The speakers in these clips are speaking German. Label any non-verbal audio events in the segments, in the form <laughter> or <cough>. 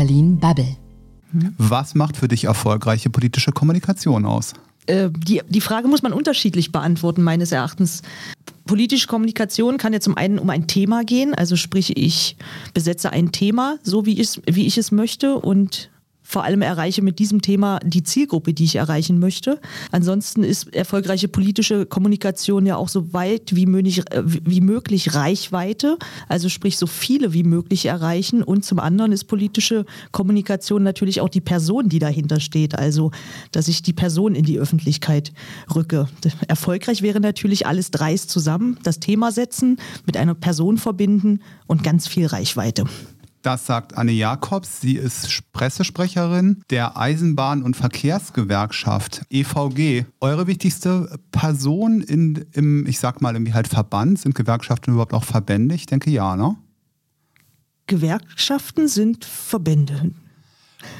Berlin Bubble. Was macht für dich erfolgreiche politische Kommunikation aus? Äh, die, die Frage muss man unterschiedlich beantworten, meines Erachtens. Politische Kommunikation kann ja zum einen um ein Thema gehen, also sprich, ich besetze ein Thema, so wie ich, wie ich es möchte und vor allem erreiche mit diesem Thema die Zielgruppe, die ich erreichen möchte. Ansonsten ist erfolgreiche politische Kommunikation ja auch so weit wie möglich, wie möglich Reichweite, also sprich so viele wie möglich erreichen. Und zum anderen ist politische Kommunikation natürlich auch die Person, die dahinter steht, also dass ich die Person in die Öffentlichkeit rücke. Erfolgreich wäre natürlich alles dreist zusammen, das Thema setzen, mit einer Person verbinden und ganz viel Reichweite. Das sagt Anne Jakobs. Sie ist Pressesprecherin der Eisenbahn- und Verkehrsgewerkschaft EVG. Eure wichtigste Person in, im, ich sag mal, im halt Verband, sind Gewerkschaften überhaupt auch Verbände? Ich denke ja, ne? Gewerkschaften sind Verbände.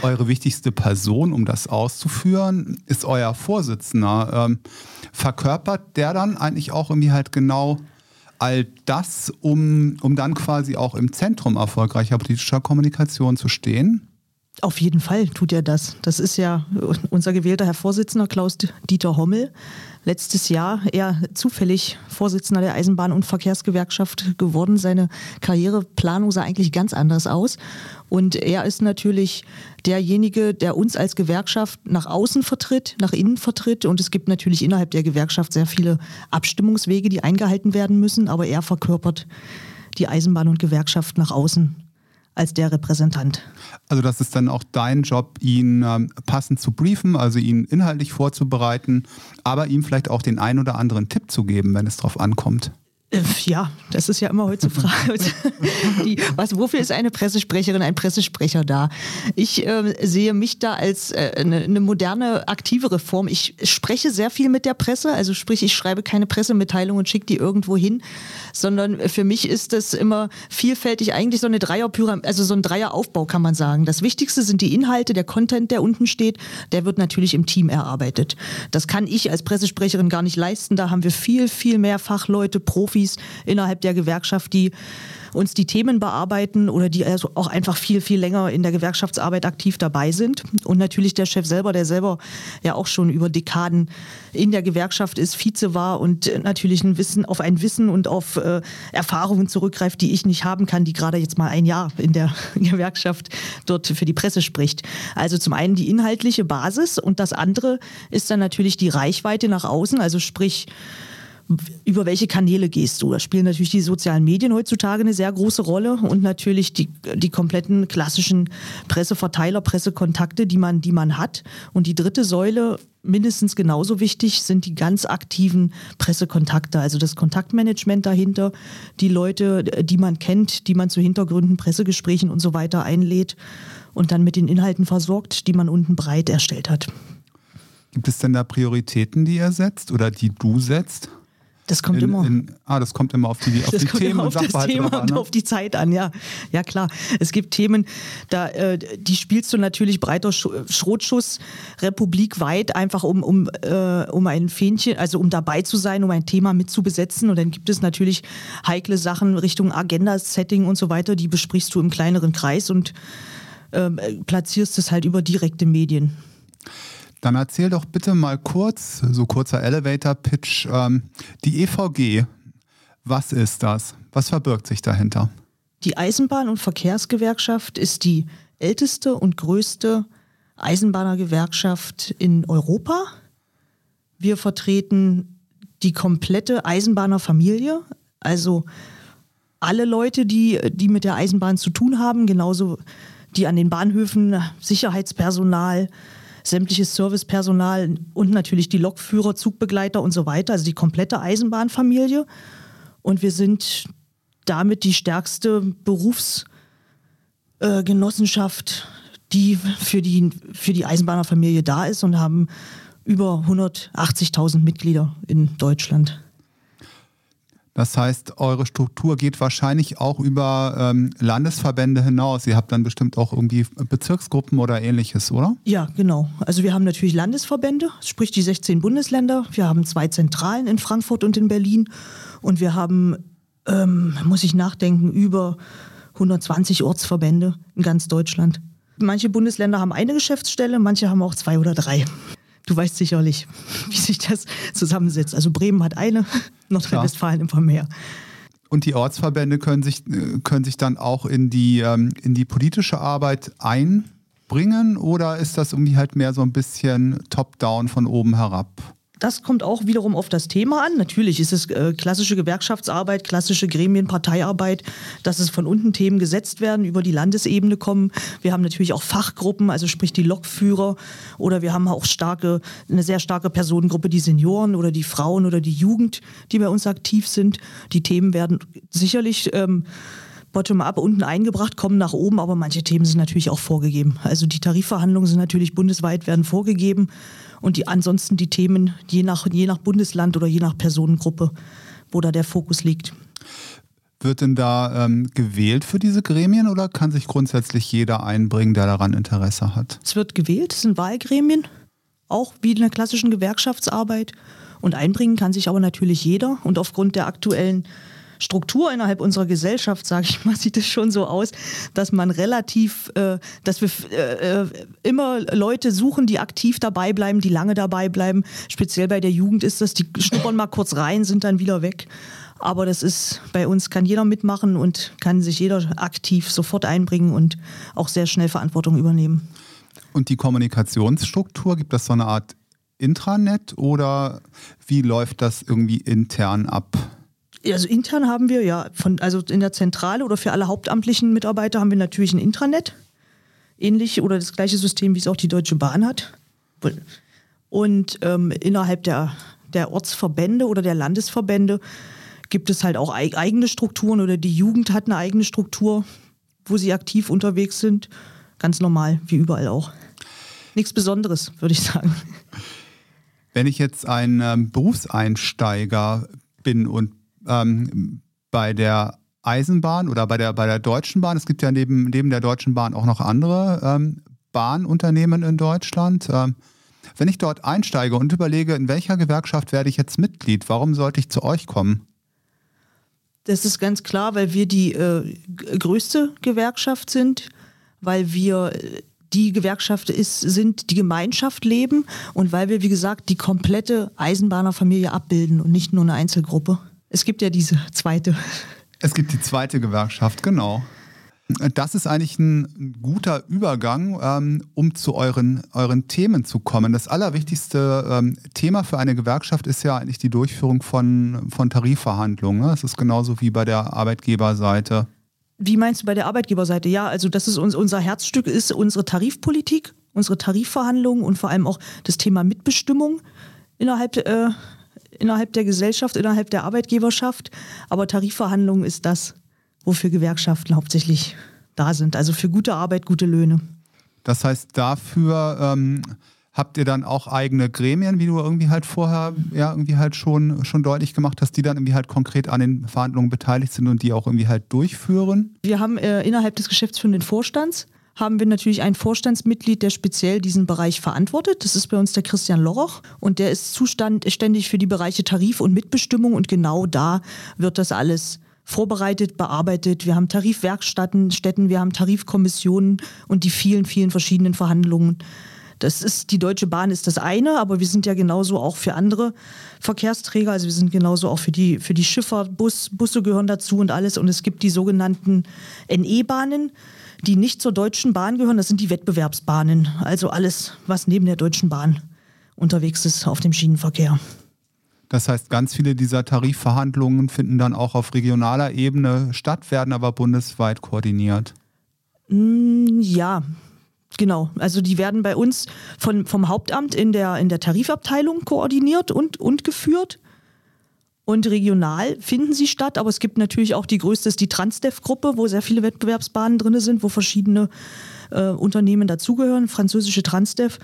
Eure wichtigste Person, um das auszuführen, ist euer Vorsitzender. Ähm, verkörpert der dann eigentlich auch irgendwie halt genau all das, um, um dann quasi auch im Zentrum erfolgreicher politischer Kommunikation zu stehen? Auf jeden Fall tut er das. Das ist ja unser gewählter Herr Vorsitzender Klaus-Dieter Hommel. Letztes Jahr eher zufällig Vorsitzender der Eisenbahn- und Verkehrsgewerkschaft geworden. Seine Karriereplanung sah eigentlich ganz anders aus. Und er ist natürlich derjenige, der uns als Gewerkschaft nach außen vertritt, nach innen vertritt. Und es gibt natürlich innerhalb der Gewerkschaft sehr viele Abstimmungswege, die eingehalten werden müssen. Aber er verkörpert die Eisenbahn und Gewerkschaft nach außen als der Repräsentant. Also das ist dann auch dein Job, ihn ähm, passend zu briefen, also ihn inhaltlich vorzubereiten, aber ihm vielleicht auch den ein oder anderen Tipp zu geben, wenn es darauf ankommt. Äh, ja, das ist ja immer heute Frage. <laughs> Die, was, wofür ist eine Pressesprecherin, ein Pressesprecher da? Ich äh, sehe mich da als äh, eine, moderne, aktivere Form. Ich spreche sehr viel mit der Presse, also sprich, ich schreibe keine Pressemitteilungen und schicke die irgendwo hin, sondern für mich ist das immer vielfältig eigentlich so eine Dreierpyramide, also so ein Dreieraufbau kann man sagen. Das Wichtigste sind die Inhalte, der Content, der unten steht, der wird natürlich im Team erarbeitet. Das kann ich als Pressesprecherin gar nicht leisten. Da haben wir viel, viel mehr Fachleute, Profis, Profis innerhalb der Gewerkschaft, die uns die Themen bearbeiten oder die also auch einfach viel, viel länger in der Gewerkschaftsarbeit aktiv dabei sind. Und natürlich der Chef selber, der selber ja auch schon über Dekaden in der Gewerkschaft ist, Vize war und natürlich ein Wissen auf ein Wissen und auf äh, Erfahrungen zurückgreift, die ich nicht haben kann, die gerade jetzt mal ein Jahr in der <laughs> Gewerkschaft dort für die Presse spricht. Also zum einen die inhaltliche Basis und das andere ist dann natürlich die Reichweite nach außen, also sprich über welche Kanäle gehst du? Da spielen natürlich die sozialen Medien heutzutage eine sehr große Rolle und natürlich die, die kompletten klassischen Presseverteiler, Pressekontakte, die man, die man hat. Und die dritte Säule, mindestens genauso wichtig, sind die ganz aktiven Pressekontakte, also das Kontaktmanagement dahinter, die Leute, die man kennt, die man zu Hintergründen, Pressegesprächen und so weiter einlädt und dann mit den Inhalten versorgt, die man unten breit erstellt hat. Gibt es denn da Prioritäten, die ihr setzt oder die du setzt? Das kommt in, immer. In, ah, das kommt immer auf die, auf <laughs> das die kommt Themen immer auf das Thema an, ne? und auf die Zeit an, ja. Ja, klar. Es gibt Themen, da, äh, die spielst du natürlich breiter Sch Schrotschuss republikweit, einfach um, um, äh, um ein Fähnchen, also um dabei zu sein, um ein Thema mitzubesetzen. Und dann gibt es natürlich heikle Sachen Richtung Agenda-Setting und so weiter, die besprichst du im kleineren Kreis und äh, platzierst es halt über direkte Medien. Dann erzähl doch bitte mal kurz, so kurzer Elevator-Pitch, ähm, die EVG. Was ist das? Was verbirgt sich dahinter? Die Eisenbahn- und Verkehrsgewerkschaft ist die älteste und größte Eisenbahnergewerkschaft in Europa. Wir vertreten die komplette Eisenbahnerfamilie, also alle Leute, die, die mit der Eisenbahn zu tun haben, genauso die an den Bahnhöfen, Sicherheitspersonal, sämtliches Servicepersonal und natürlich die Lokführer, Zugbegleiter und so weiter, also die komplette Eisenbahnfamilie. Und wir sind damit die stärkste Berufsgenossenschaft, äh, die für die, für die Eisenbahnerfamilie da ist und haben über 180.000 Mitglieder in Deutschland. Das heißt, eure Struktur geht wahrscheinlich auch über ähm, Landesverbände hinaus. Ihr habt dann bestimmt auch irgendwie Bezirksgruppen oder ähnliches, oder? Ja, genau. Also wir haben natürlich Landesverbände, sprich die 16 Bundesländer. Wir haben zwei Zentralen in Frankfurt und in Berlin. Und wir haben, ähm, muss ich nachdenken, über 120 Ortsverbände in ganz Deutschland. Manche Bundesländer haben eine Geschäftsstelle, manche haben auch zwei oder drei. Du weißt sicherlich, wie sich das zusammensetzt. Also Bremen hat eine, <laughs> Nordrhein-Westfalen immer mehr. Und die Ortsverbände können sich, können sich dann auch in die, ähm, in die politische Arbeit einbringen oder ist das irgendwie halt mehr so ein bisschen top-down von oben herab? Das kommt auch wiederum auf das Thema an. Natürlich ist es äh, klassische Gewerkschaftsarbeit, klassische Gremienparteiarbeit, dass es von unten Themen gesetzt werden, über die Landesebene kommen. Wir haben natürlich auch Fachgruppen, also sprich die Lokführer oder wir haben auch starke, eine sehr starke Personengruppe, die Senioren oder die Frauen oder die Jugend, die bei uns aktiv sind. Die Themen werden sicherlich ähm, bottom-up unten eingebracht, kommen nach oben, aber manche Themen sind natürlich auch vorgegeben. Also die Tarifverhandlungen sind natürlich bundesweit, werden vorgegeben und die ansonsten die Themen je nach, je nach Bundesland oder je nach Personengruppe, wo da der Fokus liegt. Wird denn da ähm, gewählt für diese Gremien oder kann sich grundsätzlich jeder einbringen, der daran Interesse hat? Es wird gewählt, es sind Wahlgremien, auch wie in der klassischen Gewerkschaftsarbeit. Und einbringen kann sich aber natürlich jeder. Und aufgrund der aktuellen Struktur innerhalb unserer Gesellschaft, sage ich mal, <laughs> sieht es schon so aus, dass man relativ, äh, dass wir äh, äh, immer Leute suchen, die aktiv dabei bleiben, die lange dabei bleiben. Speziell bei der Jugend ist das, die schnuppern mal kurz rein, sind dann wieder weg. Aber das ist bei uns kann jeder mitmachen und kann sich jeder aktiv sofort einbringen und auch sehr schnell Verantwortung übernehmen. Und die Kommunikationsstruktur, gibt das so eine Art Intranet oder wie läuft das irgendwie intern ab? Also intern haben wir ja, von, also in der Zentrale oder für alle hauptamtlichen Mitarbeiter haben wir natürlich ein Intranet. Ähnlich oder das gleiche System, wie es auch die Deutsche Bahn hat. Und ähm, innerhalb der, der Ortsverbände oder der Landesverbände gibt es halt auch eigene Strukturen oder die Jugend hat eine eigene Struktur, wo sie aktiv unterwegs sind. Ganz normal, wie überall auch. Nichts Besonderes, würde ich sagen. Wenn ich jetzt ein ähm, Berufseinsteiger bin und ähm, bei der Eisenbahn oder bei der, bei der Deutschen Bahn, es gibt ja neben, neben der Deutschen Bahn auch noch andere ähm, Bahnunternehmen in Deutschland. Ähm, wenn ich dort einsteige und überlege, in welcher Gewerkschaft werde ich jetzt Mitglied, warum sollte ich zu euch kommen? Das ist ganz klar, weil wir die äh, größte Gewerkschaft sind, weil wir äh, die Gewerkschaft ist, sind, die Gemeinschaft leben und weil wir, wie gesagt, die komplette Eisenbahnerfamilie abbilden und nicht nur eine Einzelgruppe. Es gibt ja diese zweite. Es gibt die zweite Gewerkschaft, genau. Das ist eigentlich ein guter Übergang, ähm, um zu euren, euren Themen zu kommen. Das allerwichtigste ähm, Thema für eine Gewerkschaft ist ja eigentlich die Durchführung von, von Tarifverhandlungen. Das ist genauso wie bei der Arbeitgeberseite. Wie meinst du bei der Arbeitgeberseite? Ja, also das ist uns, unser Herzstück, ist unsere Tarifpolitik, unsere Tarifverhandlungen und vor allem auch das Thema Mitbestimmung innerhalb äh, innerhalb der Gesellschaft, innerhalb der Arbeitgeberschaft. Aber Tarifverhandlungen ist das, wofür Gewerkschaften hauptsächlich da sind. Also für gute Arbeit, gute Löhne. Das heißt, dafür ähm, habt ihr dann auch eigene Gremien, wie du irgendwie halt vorher ja irgendwie halt schon, schon deutlich gemacht hast, die dann irgendwie halt konkret an den Verhandlungen beteiligt sind und die auch irgendwie halt durchführen? Wir haben äh, innerhalb des geschäftsführenden Vorstands haben wir natürlich ein Vorstandsmitglied, der speziell diesen Bereich verantwortet. Das ist bei uns der Christian Loroch und der ist zuständig für die Bereiche Tarif und Mitbestimmung und genau da wird das alles vorbereitet, bearbeitet. Wir haben Tarifwerkstätten, wir haben Tarifkommissionen und die vielen, vielen verschiedenen Verhandlungen. Das ist, die Deutsche Bahn ist das eine, aber wir sind ja genauso auch für andere Verkehrsträger. Also wir sind genauso auch für die, für die Schifffahrt, Bus, Busse gehören dazu und alles. Und es gibt die sogenannten NE-Bahnen die nicht zur Deutschen Bahn gehören, das sind die Wettbewerbsbahnen. Also alles, was neben der Deutschen Bahn unterwegs ist auf dem Schienenverkehr. Das heißt, ganz viele dieser Tarifverhandlungen finden dann auch auf regionaler Ebene statt, werden aber bundesweit koordiniert. Mm, ja, genau. Also die werden bei uns von, vom Hauptamt in der, in der Tarifabteilung koordiniert und, und geführt. Und regional finden sie statt, aber es gibt natürlich auch die größte, ist die Transdev-Gruppe, wo sehr viele Wettbewerbsbahnen drin sind, wo verschiedene äh, Unternehmen dazugehören, französische Transdev.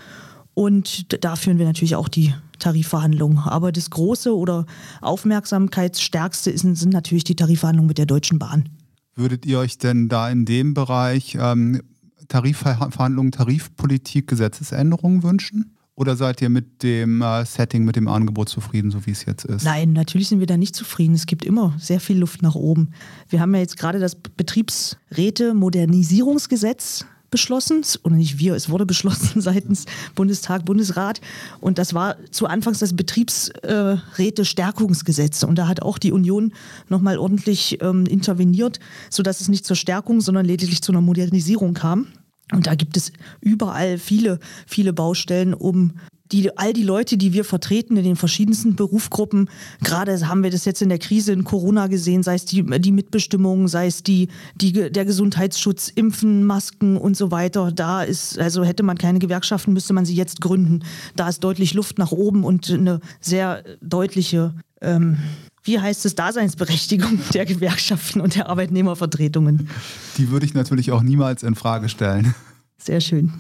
Und da führen wir natürlich auch die Tarifverhandlungen. Aber das große oder aufmerksamkeitsstärkste sind, sind natürlich die Tarifverhandlungen mit der Deutschen Bahn. Würdet ihr euch denn da in dem Bereich ähm, Tarifverhandlungen, Tarifpolitik, Gesetzesänderungen wünschen? Oder seid ihr mit dem äh, Setting, mit dem Angebot zufrieden, so wie es jetzt ist? Nein, natürlich sind wir da nicht zufrieden. Es gibt immer sehr viel Luft nach oben. Wir haben ja jetzt gerade das Betriebsräte-Modernisierungsgesetz beschlossen, oder nicht wir, es wurde beschlossen <laughs> seitens Bundestag, Bundesrat. Und das war zu Anfangs das Betriebsräte-Stärkungsgesetz. Und da hat auch die Union nochmal ordentlich ähm, interveniert, sodass es nicht zur Stärkung, sondern lediglich zu einer Modernisierung kam. Und da gibt es überall viele, viele Baustellen, um die, all die Leute, die wir vertreten in den verschiedensten Berufsgruppen, gerade haben wir das jetzt in der Krise in Corona gesehen, sei es die, die Mitbestimmung, sei es die, die, der Gesundheitsschutz, Impfen, Masken und so weiter. Da ist, also hätte man keine Gewerkschaften, müsste man sie jetzt gründen. Da ist deutlich Luft nach oben und eine sehr deutliche, ähm, wie heißt es, Daseinsberechtigung der Gewerkschaften und der Arbeitnehmervertretungen. Die würde ich natürlich auch niemals in Frage stellen. Sehr schön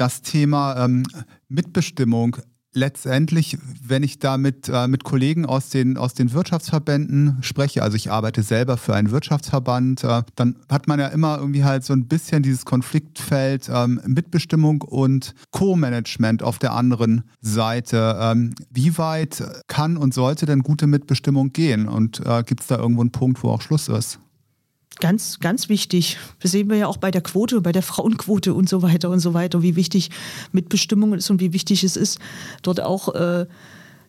das Thema ähm, Mitbestimmung letztendlich, wenn ich da mit, äh, mit Kollegen aus den, aus den Wirtschaftsverbänden spreche, also ich arbeite selber für einen Wirtschaftsverband, äh, dann hat man ja immer irgendwie halt so ein bisschen dieses Konfliktfeld ähm, Mitbestimmung und Co-Management auf der anderen Seite. Ähm, wie weit kann und sollte denn gute Mitbestimmung gehen? Und äh, gibt es da irgendwo einen Punkt, wo auch Schluss ist? Ganz, ganz wichtig. Das sehen wir ja auch bei der Quote, bei der Frauenquote und so weiter und so weiter, wie wichtig Mitbestimmung ist und wie wichtig es ist, dort auch äh,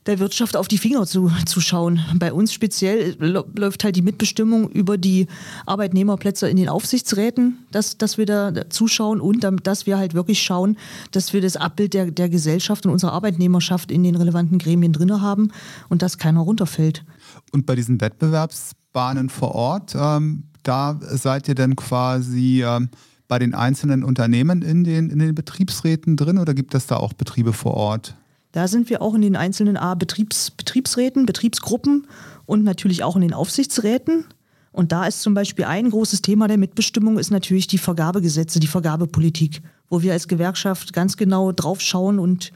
der Wirtschaft auf die Finger zu, zu schauen. Bei uns speziell läuft halt die Mitbestimmung über die Arbeitnehmerplätze in den Aufsichtsräten, dass, dass wir da zuschauen und dass wir halt wirklich schauen, dass wir das Abbild der, der Gesellschaft und unserer Arbeitnehmerschaft in den relevanten Gremien drin haben und dass keiner runterfällt. Und bei diesen Wettbewerbsbahnen vor Ort, ähm da seid ihr dann quasi ähm, bei den einzelnen Unternehmen in den, in den Betriebsräten drin oder gibt es da auch Betriebe vor Ort? Da sind wir auch in den einzelnen A Betriebs, Betriebsräten, Betriebsgruppen und natürlich auch in den Aufsichtsräten. Und da ist zum Beispiel ein großes Thema der Mitbestimmung ist natürlich die Vergabegesetze, die Vergabepolitik, wo wir als Gewerkschaft ganz genau drauf schauen und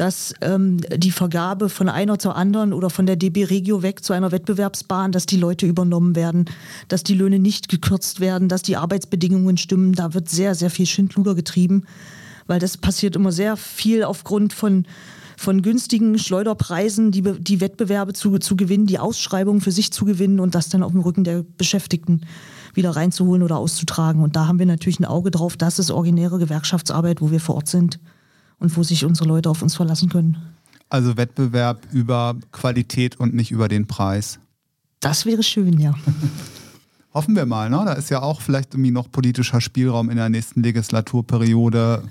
dass ähm, die Vergabe von einer zur anderen oder von der DB Regio weg zu einer Wettbewerbsbahn, dass die Leute übernommen werden, dass die Löhne nicht gekürzt werden, dass die Arbeitsbedingungen stimmen. Da wird sehr, sehr viel Schindluder getrieben, weil das passiert immer sehr viel aufgrund von von günstigen Schleuderpreisen die, die Wettbewerbe zu, zu gewinnen, die Ausschreibungen für sich zu gewinnen und das dann auf dem Rücken der Beschäftigten wieder reinzuholen oder auszutragen. Und da haben wir natürlich ein Auge drauf. Das ist originäre Gewerkschaftsarbeit, wo wir vor Ort sind und wo sich unsere Leute auf uns verlassen können. Also Wettbewerb über Qualität und nicht über den Preis. Das wäre schön, ja. <laughs> Hoffen wir mal, ne? Da ist ja auch vielleicht irgendwie noch politischer Spielraum in der nächsten Legislaturperiode,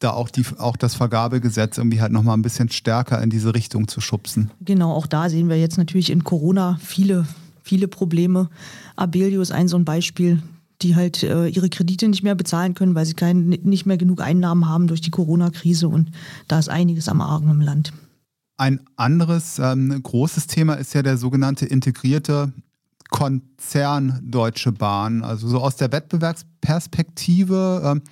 da auch, die, auch das Vergabegesetz irgendwie halt nochmal ein bisschen stärker in diese Richtung zu schubsen. Genau, auch da sehen wir jetzt natürlich in Corona viele, viele Probleme. Abelio ist ein so ein Beispiel die halt äh, ihre Kredite nicht mehr bezahlen können, weil sie kein, nicht mehr genug Einnahmen haben durch die Corona-Krise. Und da ist einiges am Argen im Land. Ein anderes ähm, großes Thema ist ja der sogenannte integrierte Konzern Deutsche Bahn. Also so aus der Wettbewerbsperspektive ähm,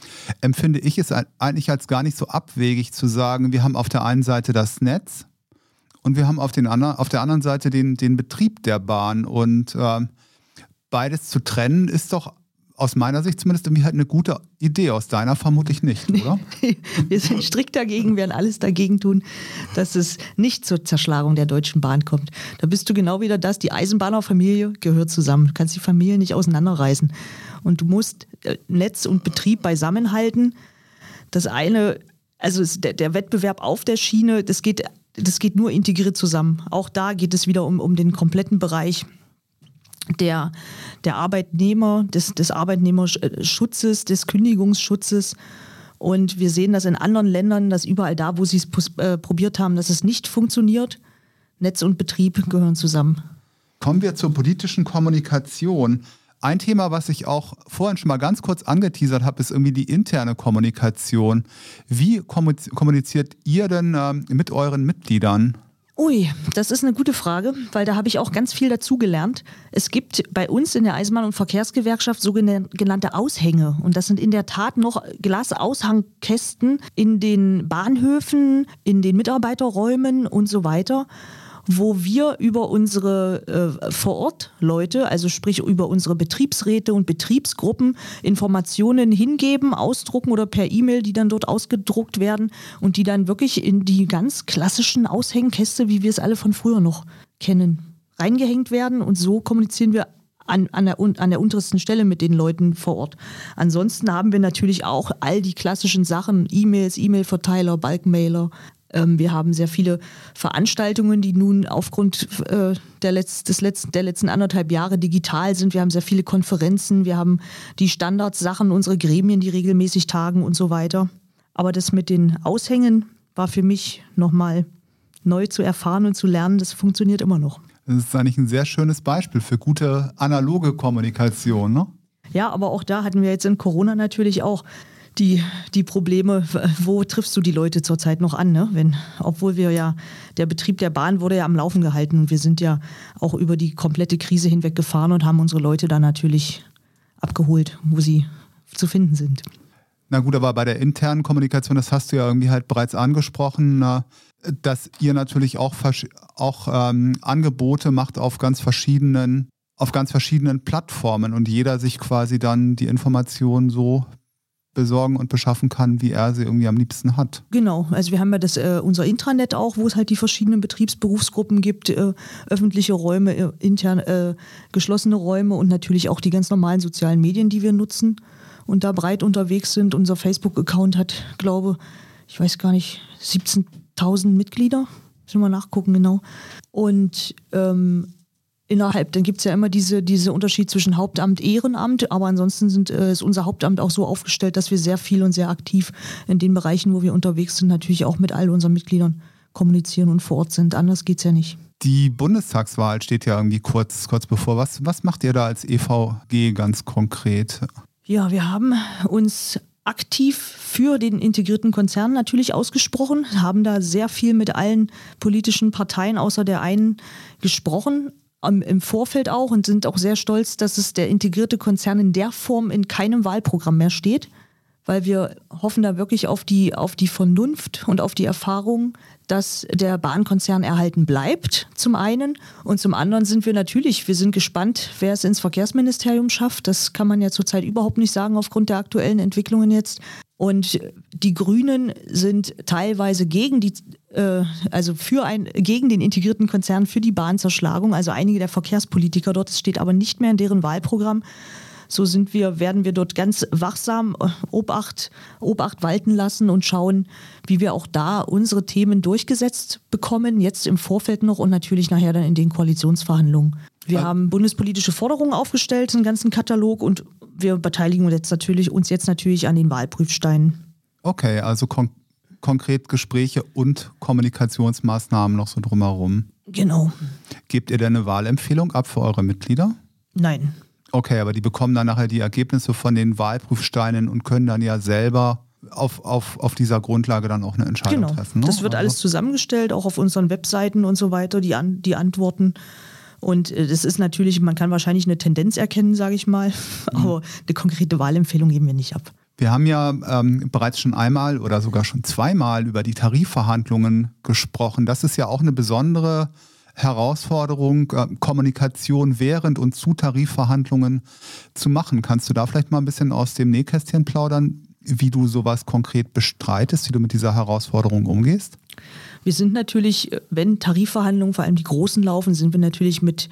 empfinde ich es eigentlich als gar nicht so abwegig zu sagen, wir haben auf der einen Seite das Netz und wir haben auf, den andern, auf der anderen Seite den, den Betrieb der Bahn. Und ähm, beides zu trennen ist doch aus meiner Sicht zumindest irgendwie halt eine gute Idee, aus deiner vermutlich nicht, oder? <laughs> Wir sind strikt dagegen, werden alles dagegen tun, dass es nicht zur Zerschlagung der Deutschen Bahn kommt. Da bist du genau wieder das, die Eisenbahnerfamilie gehört zusammen. Du kannst die Familie nicht auseinanderreißen. Und du musst äh, Netz und Betrieb beisammenhalten. Das eine, also der, der Wettbewerb auf der Schiene, das geht, das geht nur integriert zusammen. Auch da geht es wieder um, um den kompletten Bereich der, der Arbeitnehmer, des, des Arbeitnehmerschutzes, des Kündigungsschutzes. Und wir sehen das in anderen Ländern, dass überall da, wo sie es äh, probiert haben, dass es nicht funktioniert. Netz und Betrieb gehören zusammen. Kommen wir zur politischen Kommunikation. Ein Thema, was ich auch vorhin schon mal ganz kurz angeteasert habe, ist irgendwie die interne Kommunikation. Wie kommuniziert ihr denn äh, mit euren Mitgliedern? Ui, das ist eine gute Frage, weil da habe ich auch ganz viel dazugelernt. Es gibt bei uns in der Eisenbahn- und Verkehrsgewerkschaft sogenannte Aushänge. Und das sind in der Tat noch Glasaushangkästen in den Bahnhöfen, in den Mitarbeiterräumen und so weiter wo wir über unsere äh, Vor-Ort-Leute, also sprich über unsere Betriebsräte und Betriebsgruppen, Informationen hingeben, ausdrucken oder per E-Mail, die dann dort ausgedruckt werden und die dann wirklich in die ganz klassischen Aushängkäste, wie wir es alle von früher noch kennen, reingehängt werden. Und so kommunizieren wir an, an, der, an der untersten Stelle mit den Leuten vor Ort. Ansonsten haben wir natürlich auch all die klassischen Sachen, E-Mails, E-Mail-Verteiler, Bulkmailer. Ähm, wir haben sehr viele Veranstaltungen, die nun aufgrund äh, der, Letz-, des letzten, der letzten anderthalb Jahre digital sind. Wir haben sehr viele Konferenzen, wir haben die Standardsachen, unsere Gremien, die regelmäßig tagen und so weiter. Aber das mit den Aushängen war für mich nochmal neu zu erfahren und zu lernen. Das funktioniert immer noch. Das ist eigentlich ein sehr schönes Beispiel für gute analoge Kommunikation, ne? Ja, aber auch da hatten wir jetzt in Corona natürlich auch die, die Probleme, wo triffst du die Leute zurzeit noch an, ne? Wenn, obwohl wir ja, der Betrieb der Bahn wurde ja am Laufen gehalten und wir sind ja auch über die komplette Krise hinweg gefahren und haben unsere Leute da natürlich abgeholt, wo sie zu finden sind. Na gut, aber bei der internen Kommunikation, das hast du ja irgendwie halt bereits angesprochen, dass ihr natürlich auch, auch ähm, Angebote macht auf ganz verschiedenen auf ganz verschiedenen Plattformen und jeder sich quasi dann die Informationen so besorgen und beschaffen kann, wie er sie irgendwie am liebsten hat. Genau, also wir haben ja das, äh, unser Intranet auch, wo es halt die verschiedenen Betriebsberufsgruppen gibt, äh, öffentliche Räume, äh, intern äh, geschlossene Räume und natürlich auch die ganz normalen sozialen Medien, die wir nutzen und da breit unterwegs sind. Unser Facebook-Account hat, glaube ich, weiß gar nicht, 17 1000 Mitglieder. Müssen wir nachgucken, genau. Und ähm, innerhalb, dann gibt es ja immer diese, diese Unterschied zwischen Hauptamt, Ehrenamt, aber ansonsten sind, äh, ist unser Hauptamt auch so aufgestellt, dass wir sehr viel und sehr aktiv in den Bereichen, wo wir unterwegs sind, natürlich auch mit all unseren Mitgliedern kommunizieren und vor Ort sind. Anders geht es ja nicht. Die Bundestagswahl steht ja irgendwie kurz, kurz bevor. Was, was macht ihr da als EVG ganz konkret? Ja, wir haben uns aktiv für den integrierten Konzern natürlich ausgesprochen, haben da sehr viel mit allen politischen Parteien außer der einen gesprochen, im Vorfeld auch und sind auch sehr stolz, dass es der integrierte Konzern in der Form in keinem Wahlprogramm mehr steht, weil wir hoffen da wirklich auf die, auf die Vernunft und auf die Erfahrung dass der Bahnkonzern erhalten bleibt, zum einen. Und zum anderen sind wir natürlich, wir sind gespannt, wer es ins Verkehrsministerium schafft. Das kann man ja zurzeit überhaupt nicht sagen aufgrund der aktuellen Entwicklungen jetzt. Und die Grünen sind teilweise gegen die, äh, also für ein, gegen den integrierten Konzern für die Bahnzerschlagung. Also einige der Verkehrspolitiker dort, es steht aber nicht mehr in deren Wahlprogramm. So sind wir, werden wir dort ganz wachsam äh, Obacht, Obacht walten lassen und schauen, wie wir auch da unsere Themen durchgesetzt bekommen, jetzt im Vorfeld noch und natürlich nachher dann in den Koalitionsverhandlungen. Wir ja. haben bundespolitische Forderungen aufgestellt, einen ganzen Katalog und wir beteiligen uns jetzt natürlich, uns jetzt natürlich an den Wahlprüfsteinen. Okay, also kon konkret Gespräche und Kommunikationsmaßnahmen noch so drumherum. Genau. Gebt ihr denn eine Wahlempfehlung ab für eure Mitglieder? Nein. Okay, aber die bekommen dann nachher die Ergebnisse von den Wahlprüfsteinen und können dann ja selber auf, auf, auf dieser Grundlage dann auch eine Entscheidung genau. treffen. Ne? Das wird also. alles zusammengestellt, auch auf unseren Webseiten und so weiter, die, an, die Antworten. Und äh, das ist natürlich, man kann wahrscheinlich eine Tendenz erkennen, sage ich mal, mhm. <laughs> aber eine konkrete Wahlempfehlung geben wir nicht ab. Wir haben ja ähm, bereits schon einmal oder sogar schon zweimal über die Tarifverhandlungen gesprochen. Das ist ja auch eine besondere Herausforderung, äh, Kommunikation während und zu Tarifverhandlungen zu machen. Kannst du da vielleicht mal ein bisschen aus dem Nähkästchen plaudern, wie du sowas konkret bestreitest, wie du mit dieser Herausforderung umgehst? Wir sind natürlich, wenn Tarifverhandlungen, vor allem die großen laufen, sind wir natürlich mit,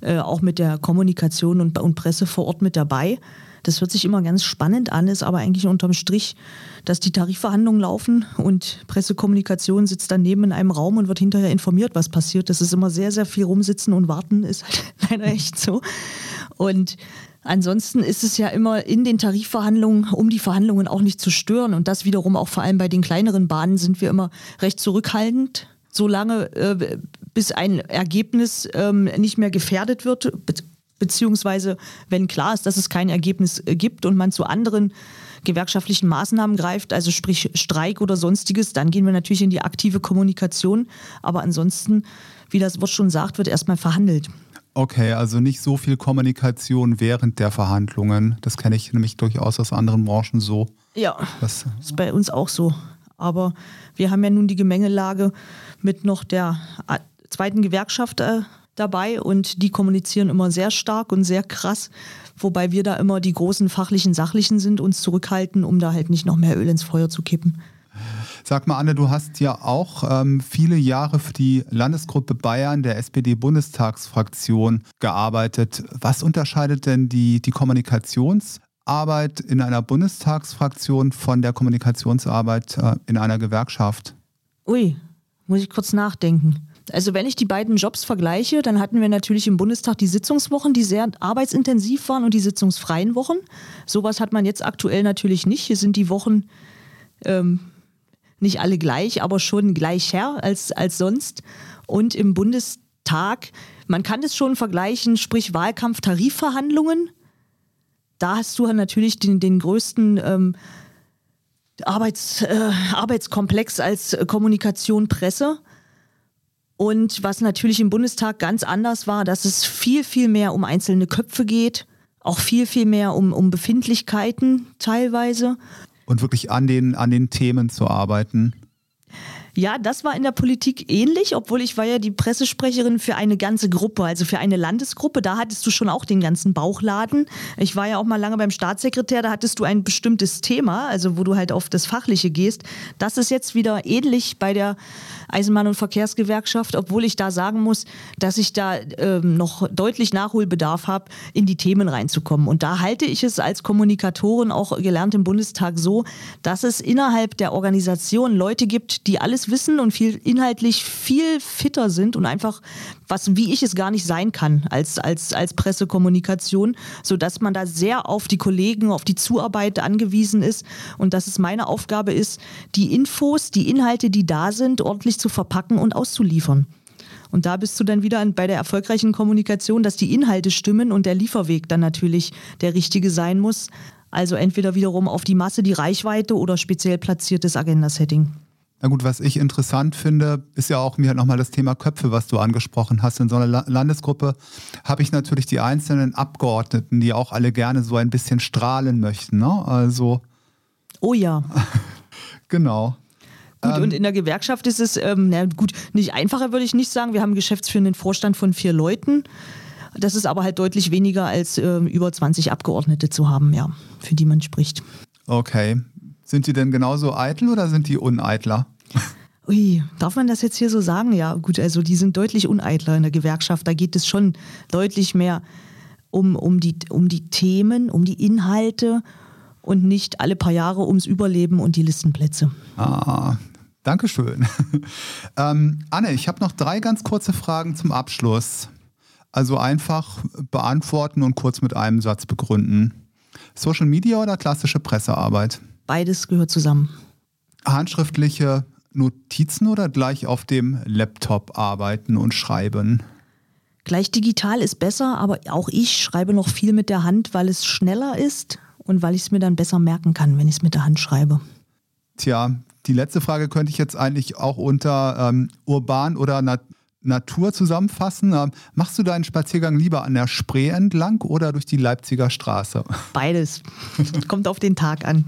äh, auch mit der Kommunikation und, und Presse vor Ort mit dabei. Das hört sich immer ganz spannend an, ist aber eigentlich unterm Strich, dass die Tarifverhandlungen laufen und Pressekommunikation sitzt daneben in einem Raum und wird hinterher informiert, was passiert. Das ist immer sehr, sehr viel rumsitzen und warten, ist halt <laughs> leider echt so. Und Ansonsten ist es ja immer in den Tarifverhandlungen, um die Verhandlungen auch nicht zu stören. Und das wiederum auch vor allem bei den kleineren Bahnen sind wir immer recht zurückhaltend, solange äh, bis ein Ergebnis ähm, nicht mehr gefährdet wird, beziehungsweise wenn klar ist, dass es kein Ergebnis äh, gibt und man zu anderen gewerkschaftlichen Maßnahmen greift, also sprich Streik oder sonstiges, dann gehen wir natürlich in die aktive Kommunikation. Aber ansonsten, wie das Wort schon sagt, wird erstmal verhandelt. Okay, also nicht so viel Kommunikation während der Verhandlungen. Das kenne ich nämlich durchaus aus anderen Branchen so. Ja, das ist bei uns auch so. Aber wir haben ja nun die Gemengelage mit noch der zweiten Gewerkschaft äh, dabei und die kommunizieren immer sehr stark und sehr krass, wobei wir da immer die großen fachlichen, sachlichen sind, uns zurückhalten, um da halt nicht noch mehr Öl ins Feuer zu kippen. Sag mal, Anne, du hast ja auch ähm, viele Jahre für die Landesgruppe Bayern der SPD-Bundestagsfraktion gearbeitet. Was unterscheidet denn die, die Kommunikationsarbeit in einer Bundestagsfraktion von der Kommunikationsarbeit äh, in einer Gewerkschaft? Ui, muss ich kurz nachdenken. Also wenn ich die beiden Jobs vergleiche, dann hatten wir natürlich im Bundestag die Sitzungswochen, die sehr arbeitsintensiv waren und die sitzungsfreien Wochen. Sowas hat man jetzt aktuell natürlich nicht. Hier sind die Wochen ähm, nicht alle gleich, aber schon gleicher als, als sonst. Und im Bundestag, man kann es schon vergleichen, sprich Wahlkampf, Tarifverhandlungen. Da hast du natürlich den, den größten ähm, Arbeits, äh, Arbeitskomplex als Kommunikation, Presse. Und was natürlich im Bundestag ganz anders war, dass es viel, viel mehr um einzelne Köpfe geht, auch viel, viel mehr um, um Befindlichkeiten teilweise. Und wirklich an den, an den Themen zu arbeiten. Ja, das war in der Politik ähnlich, obwohl ich war ja die Pressesprecherin für eine ganze Gruppe, also für eine Landesgruppe. Da hattest du schon auch den ganzen Bauchladen. Ich war ja auch mal lange beim Staatssekretär, da hattest du ein bestimmtes Thema, also wo du halt auf das Fachliche gehst. Das ist jetzt wieder ähnlich bei der Eisenbahn- und Verkehrsgewerkschaft, obwohl ich da sagen muss, dass ich da ähm, noch deutlich Nachholbedarf habe, in die Themen reinzukommen. Und da halte ich es als Kommunikatorin auch gelernt im Bundestag so, dass es innerhalb der Organisation Leute gibt, die alles wissen und viel inhaltlich viel fitter sind und einfach was wie ich es gar nicht sein kann als als als Pressekommunikation, so dass man da sehr auf die Kollegen, auf die Zuarbeit angewiesen ist und dass es meine Aufgabe ist, die Infos, die Inhalte, die da sind, ordentlich zu verpacken und auszuliefern. Und da bist du dann wieder bei der erfolgreichen Kommunikation, dass die Inhalte stimmen und der Lieferweg dann natürlich der richtige sein muss. Also entweder wiederum auf die Masse, die Reichweite oder speziell platziertes Agenda-Setting. Na gut, was ich interessant finde, ist ja auch mir nochmal das Thema Köpfe, was du angesprochen hast. In so einer Landesgruppe habe ich natürlich die einzelnen Abgeordneten, die auch alle gerne so ein bisschen strahlen möchten. Ne? Also. Oh ja. <laughs> genau. Gut, ähm, und in der Gewerkschaft ist es, ähm, na gut, nicht einfacher würde ich nicht sagen. Wir haben einen geschäftsführenden Vorstand von vier Leuten. Das ist aber halt deutlich weniger als äh, über 20 Abgeordnete zu haben, ja, für die man spricht. Okay. Sind die denn genauso eitel oder sind die uneitler? <laughs> Ui, darf man das jetzt hier so sagen? Ja, gut, also die sind deutlich uneitler in der Gewerkschaft. Da geht es schon deutlich mehr um, um, die, um die Themen, um die Inhalte und nicht alle paar Jahre ums Überleben und die Listenplätze. Ah, danke schön. <laughs> ähm, Anne, ich habe noch drei ganz kurze Fragen zum Abschluss. Also einfach beantworten und kurz mit einem Satz begründen. Social Media oder klassische Pressearbeit? Beides gehört zusammen. Handschriftliche Notizen oder gleich auf dem Laptop arbeiten und schreiben? Gleich digital ist besser, aber auch ich schreibe noch viel mit der Hand, weil es schneller ist und weil ich es mir dann besser merken kann, wenn ich es mit der Hand schreibe. Tja, die letzte Frage könnte ich jetzt eigentlich auch unter ähm, urban oder nat Natur zusammenfassen. Ähm, machst du deinen Spaziergang lieber an der Spree entlang oder durch die Leipziger Straße? Beides. <laughs> Kommt auf den Tag an.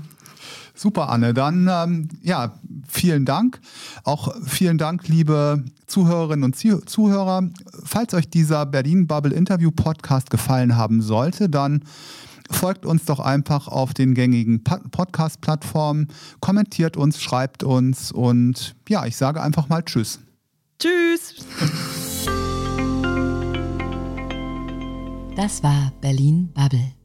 Super, Anne. Dann ähm, ja, vielen Dank. Auch vielen Dank, liebe Zuhörerinnen und Zuhörer. Falls euch dieser Berlin Bubble Interview Podcast gefallen haben sollte, dann folgt uns doch einfach auf den gängigen Podcast-Plattformen, kommentiert uns, schreibt uns und ja, ich sage einfach mal Tschüss. Tschüss. Das war Berlin Bubble